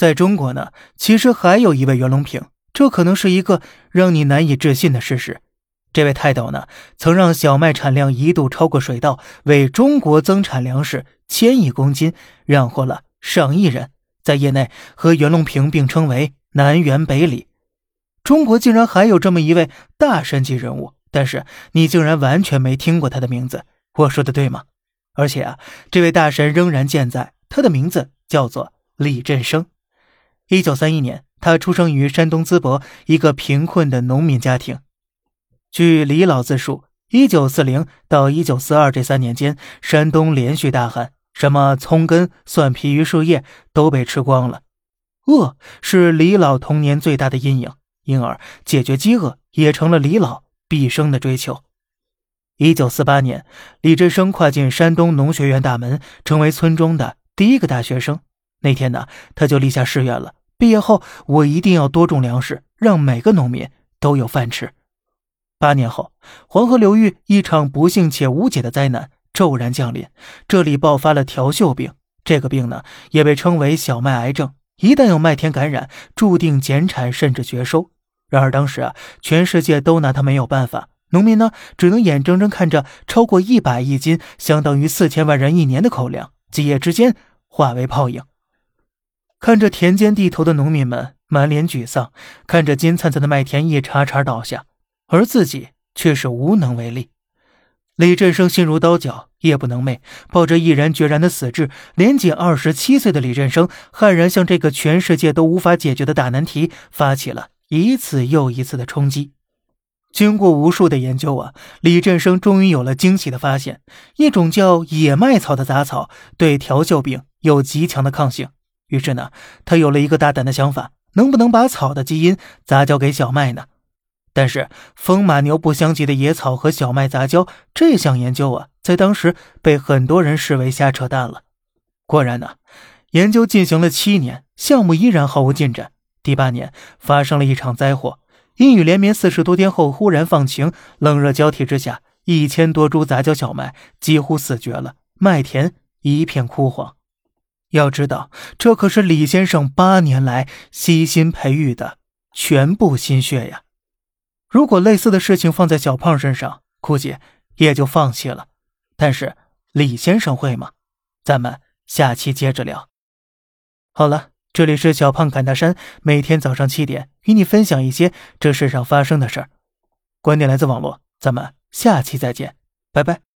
在中国呢，其实还有一位袁隆平，这可能是一个让你难以置信的事实。这位泰斗呢，曾让小麦产量一度超过水稻，为中国增产粮食千亿公斤，让获了上亿人，在业内和袁隆平并称为南辕北李。中国竟然还有这么一位大神级人物，但是你竟然完全没听过他的名字，我说的对吗？而且啊，这位大神仍然健在，他的名字叫做李振声。一九三一年，他出生于山东淄博一个贫困的农民家庭。据李老自述，一九四零到一九四二这三年间，山东连续大旱，什么葱根、蒜皮、榆树叶都被吃光了。饿是李老童年最大的阴影，因而解决饥饿也成了李老毕生的追求。一九四八年，李振生跨进山东农学院大门，成为村中的第一个大学生。那天呢，他就立下誓愿了：毕业后，我一定要多种粮食，让每个农民都有饭吃。八年后，黄河流域一场不幸且无解的灾难骤然降临，这里爆发了条锈病。这个病呢，也被称为小麦癌症。一旦有麦田感染，注定减产甚至绝收。然而当时啊，全世界都拿它没有办法，农民呢，只能眼睁睁看着超过一百亿斤，相当于四千万人一年的口粮，几夜之间化为泡影。看着田间地头的农民们满脸沮丧，看着金灿灿的麦田一茬茬倒下。而自己却是无能为力。李振生心如刀绞，夜不能寐，抱着毅然决然的死志，年仅二十七岁的李振生悍然向这个全世界都无法解决的大难题发起了一次又一次的冲击。经过无数的研究啊，李振生终于有了惊喜的发现：一种叫野麦草的杂草对条锈病有极强的抗性。于是呢，他有了一个大胆的想法：能不能把草的基因杂交给小麦呢？但是风马牛不相及的野草和小麦杂交这项研究啊，在当时被很多人视为瞎扯淡了。果然呢，研究进行了七年，项目依然毫无进展。第八年发生了一场灾祸，阴雨连绵四十多天后忽然放晴，冷热交替之下，一千多株杂交小麦几乎死绝了，麦田一片枯黄。要知道，这可是李先生八年来悉心培育的全部心血呀。如果类似的事情放在小胖身上，估计也就放弃了。但是李先生会吗？咱们下期接着聊。好了，这里是小胖侃大山，每天早上七点与你分享一些这世上发生的事儿。观点来自网络，咱们下期再见，拜拜。